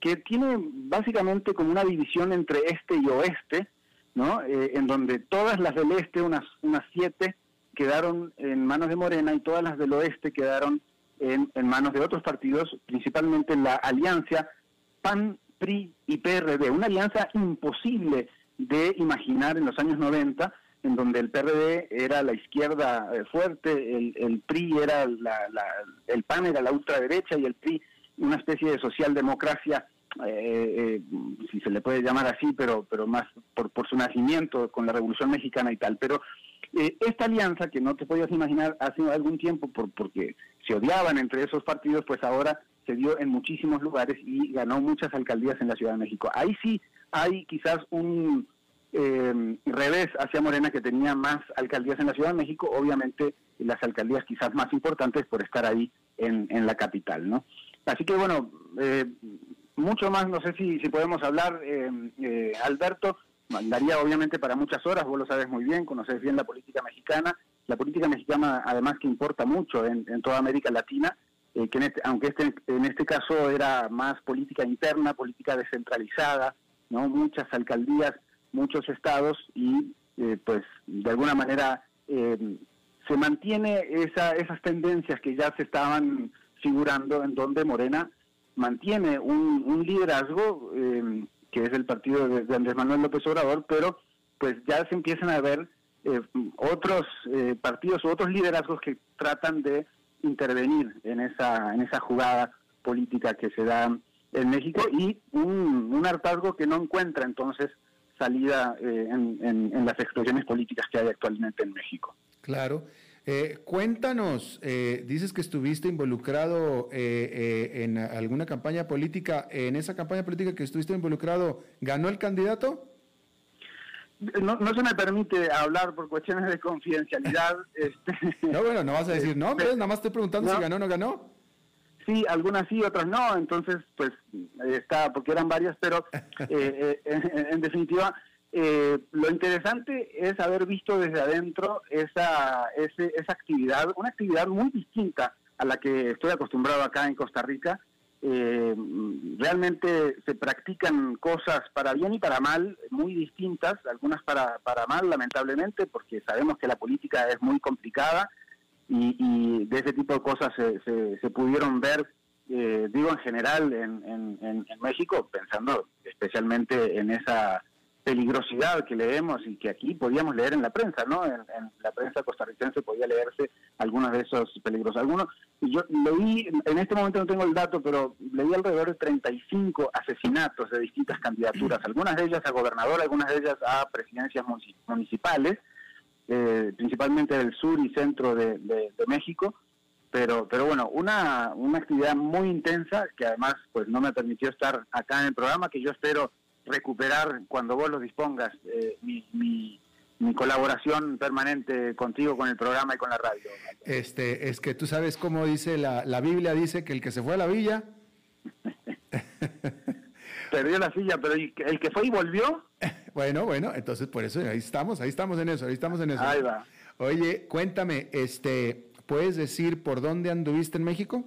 que tiene básicamente como una división entre este y oeste, ¿no? Eh, en donde todas las del este, unas, unas siete, quedaron en manos de Morena y todas las del oeste quedaron en, en manos de otros partidos, principalmente la alianza PAN, PRI y PRD, una alianza imposible de imaginar en los años 90, en donde el PRD era la izquierda eh, fuerte, el, PRI era la, el PAN era la ultraderecha y el PRI una especie de socialdemocracia, eh, eh, si se le puede llamar así, pero, pero más por, por su nacimiento con la Revolución Mexicana y tal. Pero eh, esta alianza, que no te podías imaginar hace algún tiempo por, porque se odiaban entre esos partidos, pues ahora se dio en muchísimos lugares y ganó muchas alcaldías en la Ciudad de México. Ahí sí hay quizás un revés hacia Morena que tenía más alcaldías en la Ciudad de México, obviamente las alcaldías quizás más importantes por estar ahí en, en la capital, ¿no? Así que bueno, eh, mucho más, no sé si, si podemos hablar, eh, eh, Alberto, daría obviamente para muchas horas, vos lo sabes muy bien, conoces bien la política mexicana, la política mexicana además que importa mucho en, toda América Latina, que este, aunque este, en este caso era más política interna, política descentralizada, no muchas alcaldías, muchos estados y pues de alguna manera se mantiene esa, esas tendencias que ya se estaban figurando en donde Morena mantiene un, liderazgo eh, que es el partido de, Andrés Manuel López Obrador, pero pues ya se empiezan a ver eh, otros eh, partidos u otros liderazgos que tratan de intervenir en esa en esa jugada política que se da en México y un, un hartazgo que no encuentra entonces salida en, en las expresiones políticas que hay actualmente en México. Claro. Eh, cuéntanos, eh, dices que estuviste involucrado eh, en alguna campaña política. ¿En esa campaña política que estuviste involucrado, ganó el candidato? No, se me permite hablar por cuestiones de confidencialidad. (laughs) este, no, bueno, no vas a decir no, nada más estoy preguntando si ganó o no ganó. Sí, algunas sí, otras no, entonces pues está, porque eran varias, pero (laughs) en definitiva eh, lo interesante es haber visto desde adentro esa, esa actividad, una actividad muy distinta a la que estoy acostumbrado acá en Costa Rica. Eh, realmente se practican cosas para bien y para mal, muy distintas, algunas para, para mal, lamentablemente, porque sabemos que la política es muy complicada y, de ese tipo de cosas se, se, pudieron ver, eh, digo en general, en, en México, pensando especialmente en esa peligrosidad que leemos y que aquí podíamos leer en la prensa, ¿no? En, la prensa costarricense podía leerse algunos de esos peligros. Algunos, yo leí, en este momento no tengo el dato, pero leí alrededor de 35 asesinatos de distintas candidaturas, algunas de ellas a gobernador, algunas de ellas a presidencias municipales, eh, principalmente del sur y centro de, México. Pero, pero bueno, una, una actividad muy intensa que además pues no me permitió estar acá en el programa, que yo espero recuperar cuando vos lo dispongas eh, mi, mi, colaboración permanente contigo con el programa y con la radio. Este, es que tú sabes cómo dice la, la Biblia, dice que el que se fue a la villa... (laughs) Perdió la silla, pero el que fue y volvió... (laughs) bueno, bueno, entonces por eso ahí estamos, ahí estamos en eso, ahí estamos en eso. Ahí va. Oye, cuéntame, este, ¿puedes decir por dónde anduviste en México?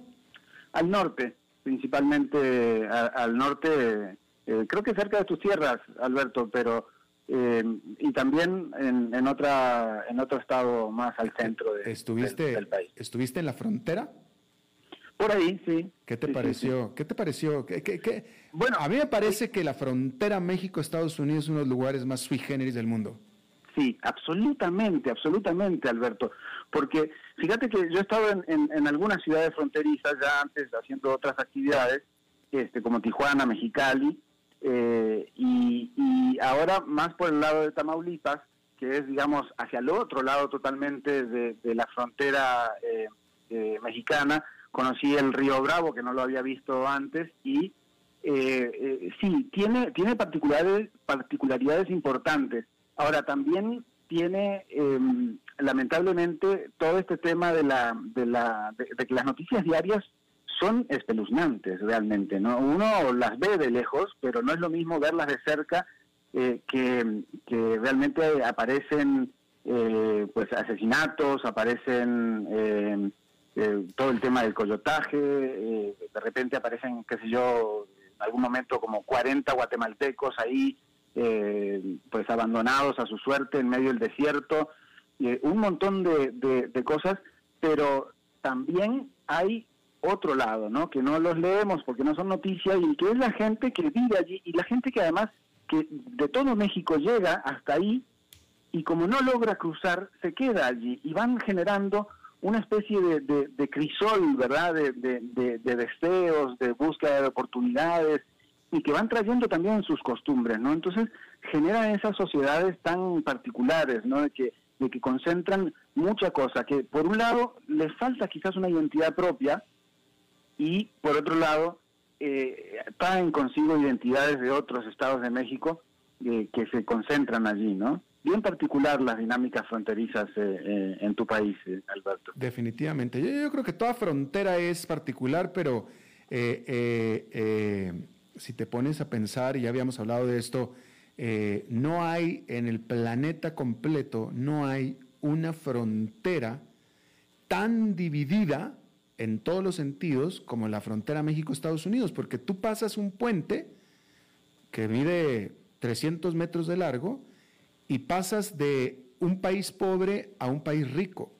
Al norte, principalmente al norte eh, creo que cerca de tus tierras, Alberto, pero eh, y también en, en, otra en otro estado más al centro de, ¿Estuviste, del, país. ¿Estuviste en la frontera? Por ahí, sí. ¿Qué te pareció? ¿Qué te pareció? Bueno, a mí me parece que la frontera México-Estados Unidos es uno de los lugares más sui generis del mundo. Sí, absolutamente, absolutamente, Alberto. Porque fíjate que yo he estado en, en, en algunas ciudades fronterizas ya antes haciendo otras actividades, este, como Tijuana, Mexicali, eh, y, ahora más por el lado de Tamaulipas, que es, digamos, hacia el otro lado totalmente de, la frontera eh, eh, mexicana, conocí el río Bravo, que no lo había visto antes, y sí, tiene, tiene particularidades, particularidades importantes. Ahora, también tiene, em, lamentablemente, todo este tema de, la, de, la, de que las noticias diarias son espeluznantes realmente, ¿no? Uno las ve de lejos, pero no es lo mismo verlas de cerca eh, que, realmente aparecen eh, pues asesinatos, aparecen eh, todo el tema del coyotaje, de repente aparecen, qué sé yo, algún momento como 40 guatemaltecos ahí, eh, pues abandonados a su suerte en medio del desierto, un montón de, de, cosas, pero también hay otro lado, ¿no? Que no los leemos porque no son noticias y que es la gente que vive allí y la gente que además que de todo México llega hasta ahí y como no logra cruzar se queda allí y van generando una especie de, crisol, ¿verdad? De, de, deseos, de búsqueda de oportunidades y que van trayendo también sus costumbres, ¿no? Entonces generan esas sociedades tan particulares, ¿no? De que, de que concentran mucha cosa, que por un lado les falta quizás una identidad propia y por otro lado eh, traen consigo identidades de otros estados de México eh, que se concentran allí, ¿no? bien particular las dinámicas fronterizas eh, eh, en tu país, Alberto. Definitivamente. Yo, creo que toda frontera es particular, pero si te pones a pensar, y ya habíamos hablado de esto, no hay en el planeta completo, no hay una frontera tan dividida en todos los sentidos como la frontera México-Estados Unidos, porque tú pasas un puente que mide 300 metros de largo, y pasas de un país pobre a un país rico,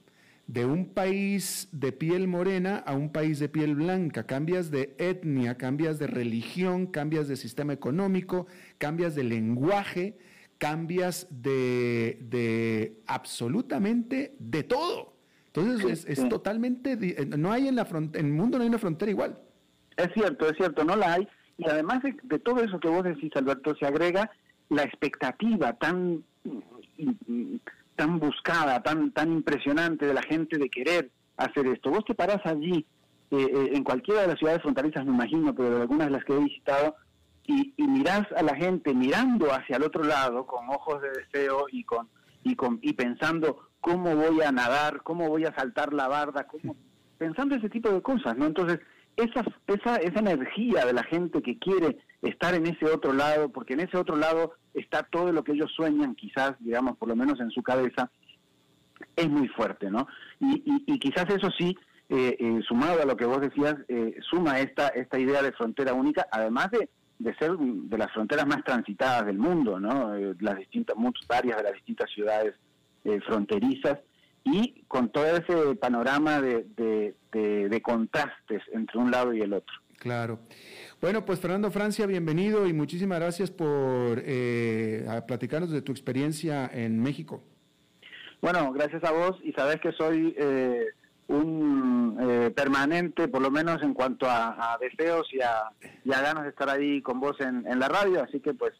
de un país de piel morena a un país de piel blanca, cambias de etnia, cambias de religión, cambias de sistema económico, cambias de lenguaje, cambias de, absolutamente de todo. Entonces es, totalmente, no hay en, la en el mundo no hay una frontera igual. Es cierto, es cierto, no la hay. Y además de, de todo eso que vos decís, Alberto, se agrega la expectativa tan tan buscada, tan, tan impresionante de la gente de querer hacer esto. Vos te parás allí, eh, eh, en cualquiera de las ciudades fronterizas, me imagino, pero de algunas de las que he visitado, y, y mirás a la gente mirando hacia el otro lado con ojos de deseo y con y con y pensando cómo voy a nadar, cómo voy a saltar la barda, cómo (laughs) pensando ese tipo de cosas, ¿no? Entonces, esa, esa, esa energía de la gente que quiere estar en ese otro lado, porque en ese otro lado está todo lo que ellos sueñan, quizás, digamos, por lo menos en su cabeza, es muy fuerte, ¿no? Y, y, quizás eso sí, eh, eh, sumado a lo que vos decías, eh, suma esta, esta idea de frontera única, además de, de ser de las fronteras más transitadas del mundo, ¿no? las distintas, varias de las distintas ciudades fronterizas, y con todo ese panorama de, de, contrastes entre un lado y el otro. Claro. Bueno, pues Fernando Francia, bienvenido y muchísimas gracias por eh, platicarnos de tu experiencia en México. Bueno, gracias a vos y sabes que soy eh, un eh, permanente, por lo menos en cuanto a, deseos y a, ganas de estar ahí con vos en, en la radio, así que pues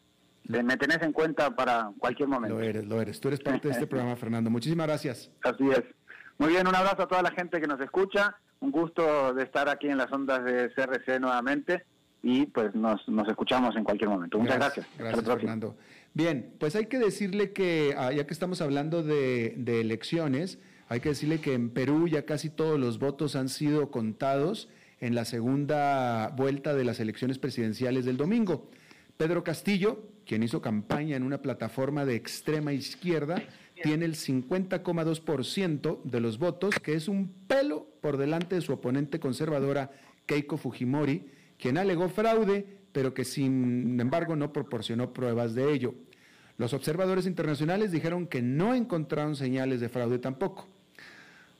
me tenés en cuenta para cualquier momento. Lo eres, lo eres. Tú eres parte de este (laughs) programa, Fernando. Muchísimas gracias. Así es. Muy bien, un abrazo a toda la gente que nos escucha. Un gusto de estar aquí en las ondas de CRC nuevamente y pues nos, nos escuchamos en cualquier momento. Muchas gracias. Gracias, Fernando. Bien, pues hay que decirle que, ah, ya que estamos hablando de, de elecciones, hay que decirle que en Perú ya casi todos los votos han sido contados en la segunda vuelta de las elecciones presidenciales del domingo. Pedro Castillo, quien hizo campaña en una plataforma de extrema izquierda, tiene el 50,2% de los votos, que es un pelo por delante de su oponente conservadora Keiko Fujimori, quien alegó fraude, pero que sin embargo no proporcionó pruebas de ello. Los observadores internacionales dijeron que no encontraron señales de fraude tampoco.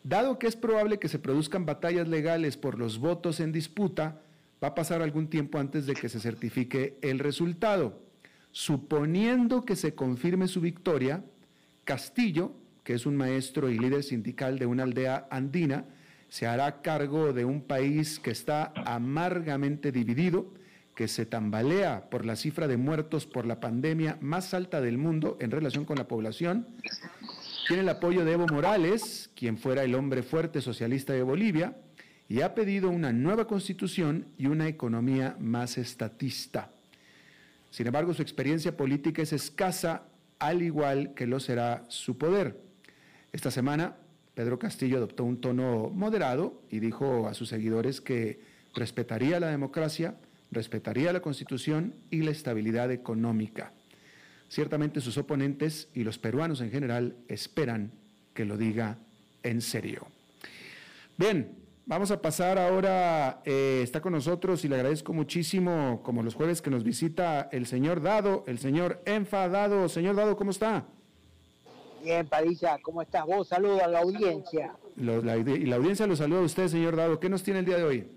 Dado que es probable que se produzcan batallas legales por los votos en disputa, va a pasar algún tiempo antes de que se certifique el resultado. Suponiendo que se confirme su victoria, Castillo, que es un maestro y líder sindical de una aldea andina, se hará cargo de un país que está amargamente dividido, que se tambalea por la cifra de muertos por la pandemia más alta del mundo en relación con la población. Tiene el apoyo de Evo Morales, quien fuera el hombre fuerte socialista de Bolivia, y ha pedido una nueva constitución y una economía más estatista. Sin embargo, su experiencia política es escasa, al igual que lo será su poder. Esta semana, Pedro Castillo adoptó un tono moderado y dijo a sus seguidores que respetaría la democracia, respetaría la constitución y la estabilidad económica. Ciertamente sus oponentes y los peruanos en general esperan que lo diga en serio. Bien, Vamos a pasar ahora, eh, está con nosotros y le agradezco muchísimo, como los jueves que nos visita el señor Dado, el señor Enfadado. Señor Dado, ¿cómo está? Bien, Padilla, ¿cómo estás vos? Saludos a la audiencia. la, y la audiencia lo saluda a usted, señor Dado. ¿Qué nos tiene el día de hoy?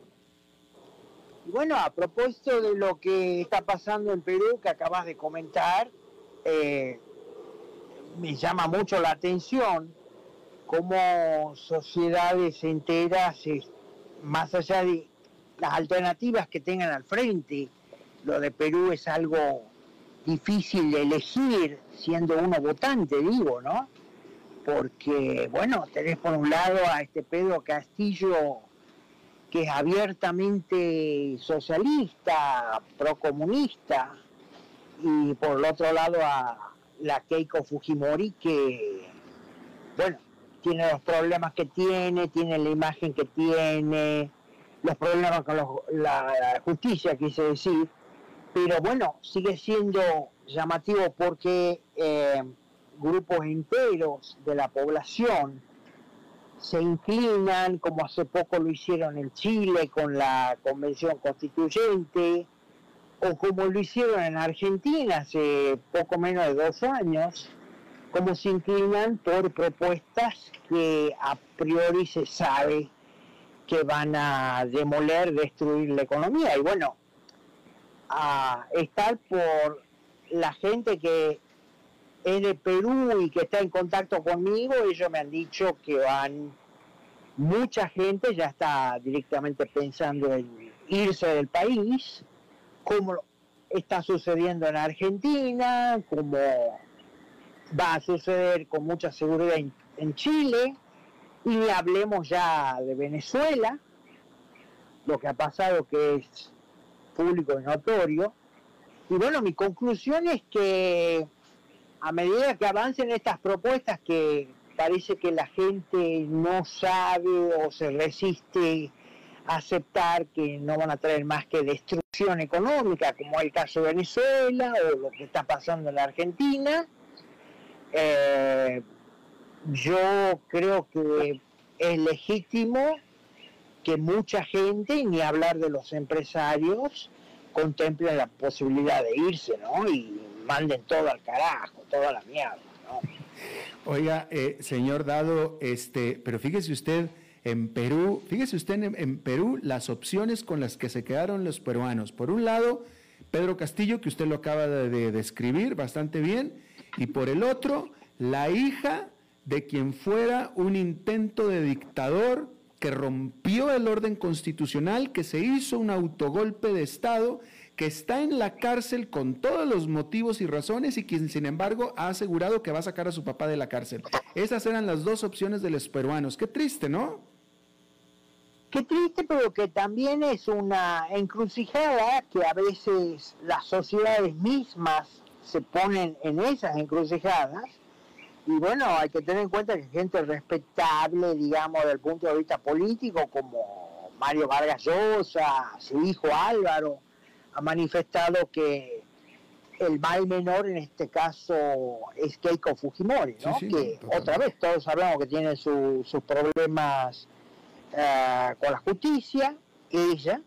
Bueno, a propósito de lo que está pasando en Perú, que acabas de comentar, eh, me llama mucho la atención cómo sociedades enteras, más allá de las alternativas que tengan al frente, lo de Perú es algo difícil de elegir siendo uno votante, digo, ¿no? Porque, bueno, tenés por un lado a este Pedro Castillo, que es abiertamente socialista, procomunista, y por el otro lado a la Keiko Fujimori, que, bueno, tiene los problemas que tiene, tiene la imagen que tiene, los problemas con la justicia, quise decir, pero bueno, sigue siendo llamativo porque eh, grupos enteros de la población se inclinan, como hace poco lo hicieron en Chile con la Convención Constituyente, o como lo hicieron en Argentina hace poco menos de dos años, como se inclinan por propuestas que a priori se sabe que van a demoler, destruir la economía. Y bueno, a estar por la gente que es de Perú y que está en contacto conmigo, ellos me han dicho que van, mucha gente ya está directamente pensando en irse del país, como está sucediendo en Argentina, como va a suceder con mucha seguridad en, Chile, y hablemos ya de Venezuela, lo que ha pasado que es público y notorio. Y bueno, mi conclusión es que a medida que avancen estas propuestas que parece que la gente no sabe o se resiste a aceptar que no van a traer más que destrucción económica, como el caso de Venezuela o lo que está pasando en la Argentina, eh, yo creo que es legítimo que mucha gente, ni hablar de los empresarios, contemplen la posibilidad de irse, ¿no? Y manden todo al carajo, toda la mierda, ¿no? Oiga, eh, señor Dado, este, pero fíjese usted, en Perú, fíjese usted en, Perú las opciones con las que se quedaron los peruanos. Por un lado, Pedro Castillo, que usted lo acaba de describir bastante bien, y por el otro, la hija de quien fuera un intento de dictador que rompió el orden constitucional, que se hizo un autogolpe de Estado, que está en la cárcel con todos los motivos y razones y quien sin embargo ha asegurado que va a sacar a su papá de la cárcel. Esas eran las dos opciones de los peruanos. Qué triste, ¿no? Qué triste, pero que también es una encrucijada que a veces las sociedades mismas se ponen en esas encrucijadas. Y bueno, hay que tener en cuenta que gente respetable, digamos, desde el punto de vista político, como Mario Vargas Llosa, su hijo Álvaro, ha manifestado que el mal menor en este caso es Keiko Fujimori, ¿no? que otra vez todos sabemos que tiene sus problemas eh, con la justicia, ella,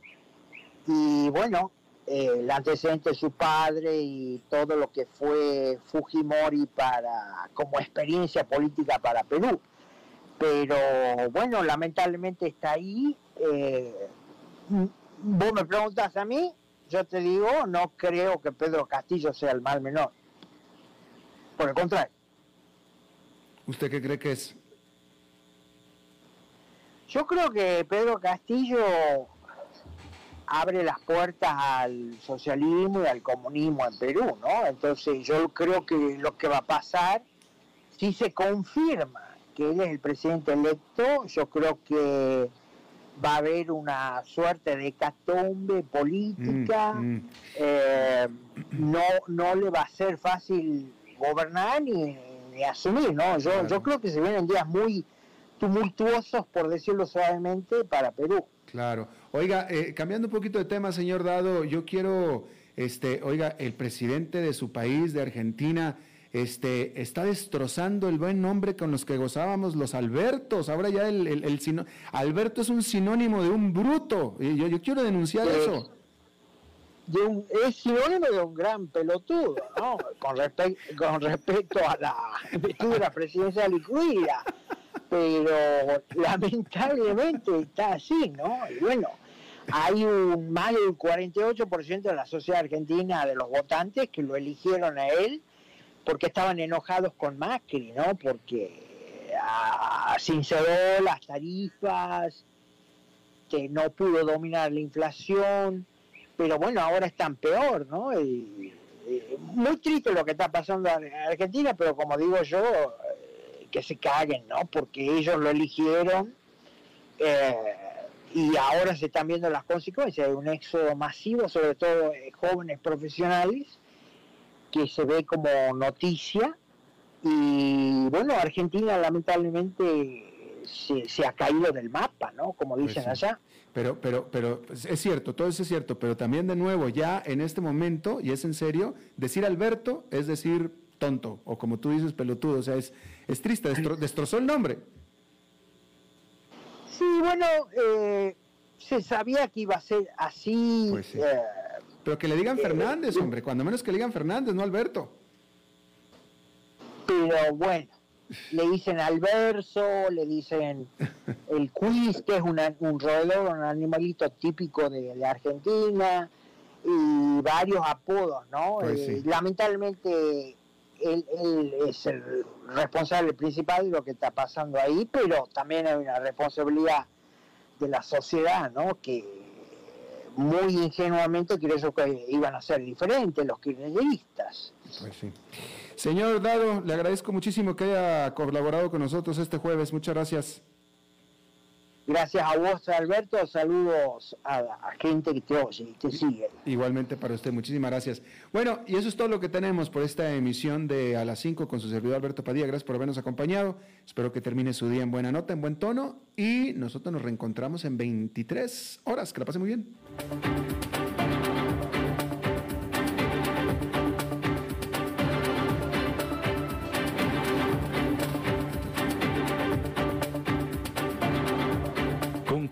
y bueno, el antecedente de su padre y todo lo que fue Fujimori para como experiencia política para Perú. Pero bueno, lamentablemente está ahí. Eh, vos me preguntas a mí, yo te digo, no creo que Pedro Castillo sea el mal menor. Por el contrario. ¿Usted qué cree que es? Yo creo que Pedro Castillo abre las puertas al socialismo y al comunismo en Perú, ¿no? Entonces yo creo que lo que va a pasar, si se confirma que él es el presidente electo, yo creo que va a haber una suerte de catombe política, mm, mm. Eh, no, no le va a ser fácil gobernar ni, asumir, ¿no? Yo, yo creo que se vienen días muy tumultuosos, por decirlo suavemente, para Perú. Claro. Oiga, eh, cambiando un poquito de tema, señor Dado, yo quiero, este, oiga, el presidente de su país, de Argentina, este, está destrozando el buen nombre con los que gozábamos los Albertos. Ahora ya el, el, Alberto es un sinónimo de un bruto. Y yo, yo quiero denunciar eso. es sinónimo de un gran pelotudo, ¿no? con, con respecto a la investidura presidencial y cuida. Pero lamentablemente está así, ¿no? Y bueno, hay un más del 48% de la sociedad argentina de los votantes que lo eligieron a él porque estaban enojados con Macri, ¿no? Porque ah, sinceró las tarifas, que no pudo dominar la inflación, pero bueno, ahora están peor, ¿no? muy triste lo que está pasando en Argentina, pero como digo yo, eh, que se caguen, ¿no? Porque ellos lo eligieron eh, y ahora se están viendo las consecuencias de un éxodo masivo, sobre todo de jóvenes profesionales, que se ve como noticia. Y bueno, Argentina lamentablemente se, ha caído del mapa, ¿no? Como pues dicen allá. Pero, pero, pero es cierto, todo eso es cierto, pero también de nuevo, ya en este momento, y es en serio, decir Alberto es decir tonto, o como tú dices, pelotudo, o sea, es, es triste, destrozó el nombre. Sí, bueno, eh, se sabía que iba a ser así. Pues eh, pero que le digan Fernández, hombre, cuando menos que le digan Fernández, no Alberto. Pero bueno, le dicen Alverso, le dicen (laughs) el quiz, que es un roedor, un animalito típico de, Argentina, y varios apodos, ¿no? Pues eh, lamentablemente él, es el responsable principal de lo que está pasando ahí, pero también hay una responsabilidad de la sociedad, ¿no? Que muy ingenuamente creyó que iban a ser diferentes los kirchneristas. Pues sí. Señor Dado, le agradezco muchísimo que haya colaborado con nosotros este jueves. Muchas gracias. Gracias a vos, Alberto. Saludos a la gente que te oye y te sigue. Igualmente para usted, muchísimas gracias. Bueno, y eso es todo lo que tenemos por esta emisión de A las 5 con su servidor Alberto Padilla. Gracias por habernos acompañado. Espero que termine su día en buena nota, en buen tono. Y nosotros nos reencontramos en 23 horas. Que la pase muy bien.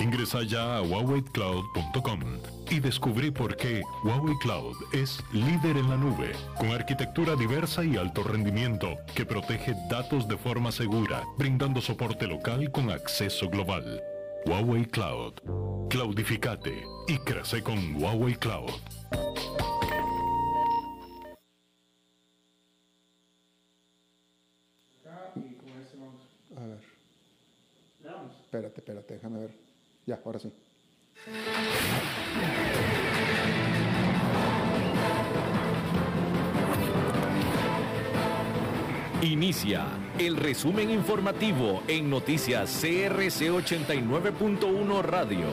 Ingresa ya a huawei.cloud.com y descubrí por qué Huawei Cloud es líder en la nube, con arquitectura diversa y alto rendimiento que protege datos de forma segura, brindando soporte local con acceso global. Huawei Cloud. Cloudificate y crece con Huawei Cloud. A ver. Espérate, espérate, déjame ver. Ya, ahora sí. Inicia el resumen informativo en noticias CRC 89.1 Radio.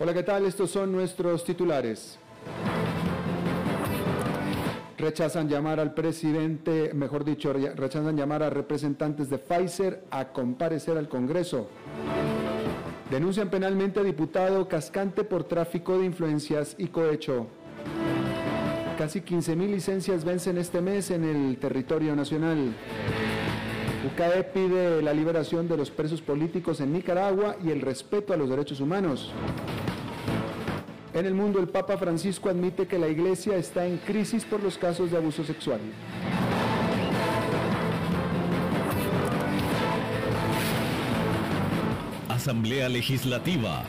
Hola, ¿qué tal? Estos son nuestros titulares. Rechazan llamar al presidente, mejor dicho, rechazan llamar a representantes de Pfizer a comparecer al Congreso. Denuncian penalmente a diputado Cascante por tráfico de influencias y cohecho. Casi 15.000 licencias vencen este mes en el territorio nacional. UCAE pide la liberación de los presos políticos en Nicaragua y el respeto a los derechos humanos. En el mundo, el Papa Francisco admite que la Iglesia está en crisis por los casos de abuso sexual. Asamblea Legislativa.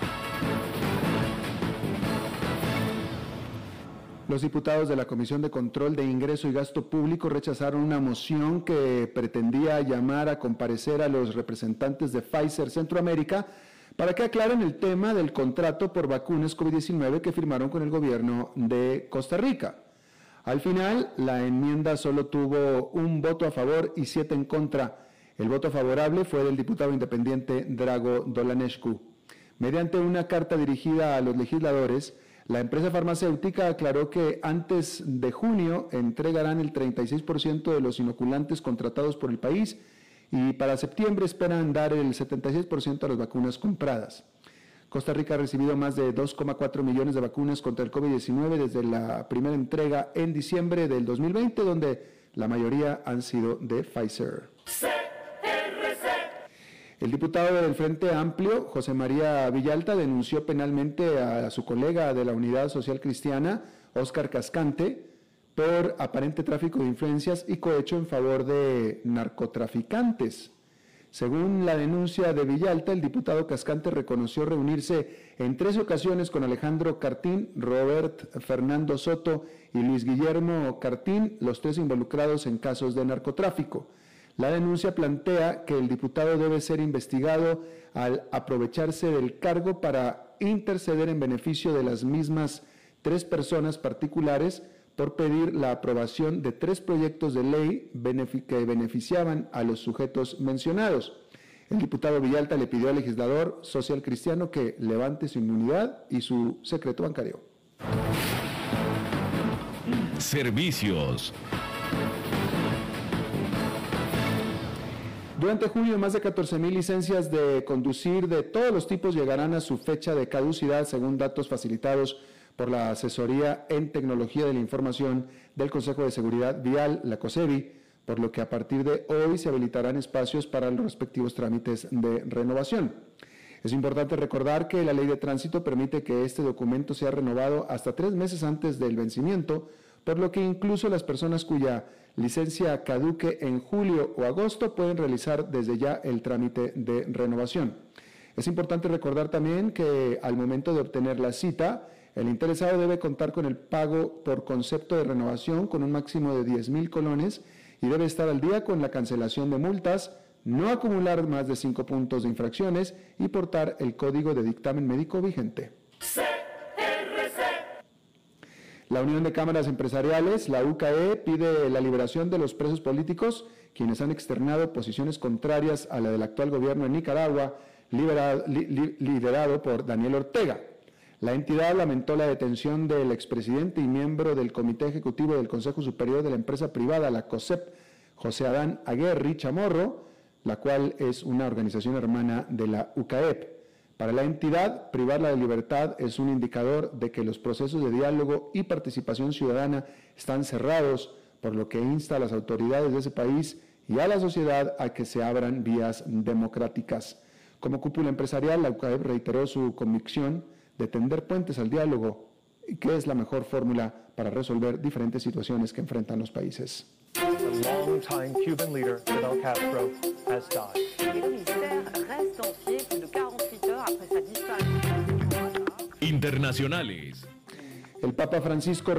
Los diputados de la Comisión de Control de Ingreso y Gasto Público rechazaron una moción que pretendía llamar a comparecer a los representantes de Pfizer Centroamérica para que aclaren el tema del contrato por vacunas COVID-19 que firmaron con el gobierno de Costa Rica. Al final, la enmienda solo tuvo un voto a favor y siete en contra. El voto favorable fue del diputado independiente Drago Dolanescu. Mediante una carta dirigida a los legisladores, la empresa farmacéutica aclaró que antes de junio entregarán el 36% de los inoculantes contratados por el país y para septiembre esperan dar el 76% a las vacunas compradas. Costa Rica ha recibido más de 2,4 millones de vacunas contra el COVID-19 desde la primera entrega en diciembre del 2020, donde la mayoría han sido de Pfizer. El diputado del Frente Amplio, José María Villalta, denunció penalmente a su colega de la Unidad Social Cristiana, Óscar Cascante, por aparente tráfico de influencias y cohecho en favor de narcotraficantes. Según la denuncia de Villalta, el diputado Cascante reconoció reunirse en tres ocasiones con Alejandro Cartín, Robert Fernando Soto y Luis Guillermo Cartín, los tres involucrados en casos de narcotráfico. La denuncia plantea que el diputado debe ser investigado al aprovecharse del cargo para interceder en beneficio de las mismas tres personas particulares por pedir la aprobación de tres proyectos de ley que beneficiaban a los sujetos mencionados. El diputado Villalta le pidió al legislador social cristiano que levante su inmunidad y su secreto bancario. Servicios. Durante julio, más de 14.000 licencias de conducir de todos los tipos llegarán a su fecha de caducidad, según datos facilitados por la Asesoría en Tecnología de la Información del Consejo de Seguridad Vial, la COSEBI, por lo que a partir de hoy se habilitarán espacios para los respectivos trámites de renovación. Es importante recordar que la ley de tránsito permite que este documento sea renovado hasta tres meses antes del vencimiento, por lo que incluso las personas cuya licencia caduque en julio o agosto pueden realizar desde ya el trámite de renovación. Es importante recordar también que al momento de obtener la cita, el interesado debe contar con el pago por concepto de renovación con un máximo de 10 mil colones y debe estar al día con la cancelación de multas, no acumular más de cinco puntos de infracciones y portar el código de dictamen médico vigente. La Unión de Cámaras Empresariales, la UCAE, pide la liberación de los presos políticos, quienes han externado posiciones contrarias a la del actual gobierno de Nicaragua, liderado por Daniel Ortega. La entidad lamentó la detención del expresidente y miembro del Comité Ejecutivo del Consejo Superior de la Empresa Privada, la COSEP, José Adán Aguerri Chamorro, la cual es una organización hermana de la UCAEP. Para la entidad, privarla de libertad es un indicador de que los procesos de diálogo y participación ciudadana están cerrados, por lo que insta a las autoridades de ese país y a la sociedad a que se abran vías democráticas. Como cúpula empresarial, la UCAEP reiteró su convicción de tender puentes al diálogo y que es la mejor fórmula para resolver diferentes situaciones que enfrentan los países. Internacionales. El Papa Francisco